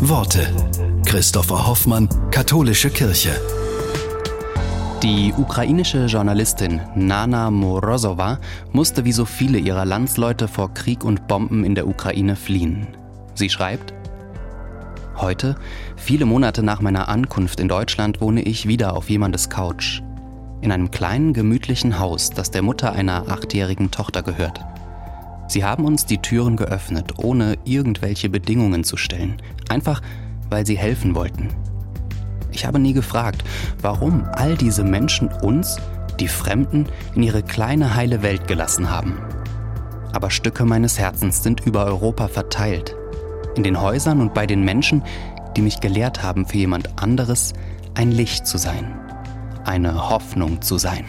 Worte. Christopher Hoffmann, Katholische Kirche. Die ukrainische Journalistin Nana Morozova musste wie so viele ihrer Landsleute vor Krieg und Bomben in der Ukraine fliehen. Sie schreibt, Heute, viele Monate nach meiner Ankunft in Deutschland, wohne ich wieder auf jemandes Couch. In einem kleinen, gemütlichen Haus, das der Mutter einer achtjährigen Tochter gehört. Sie haben uns die Türen geöffnet, ohne irgendwelche Bedingungen zu stellen, einfach weil sie helfen wollten. Ich habe nie gefragt, warum all diese Menschen uns, die Fremden, in ihre kleine heile Welt gelassen haben. Aber Stücke meines Herzens sind über Europa verteilt, in den Häusern und bei den Menschen, die mich gelehrt haben, für jemand anderes ein Licht zu sein, eine Hoffnung zu sein.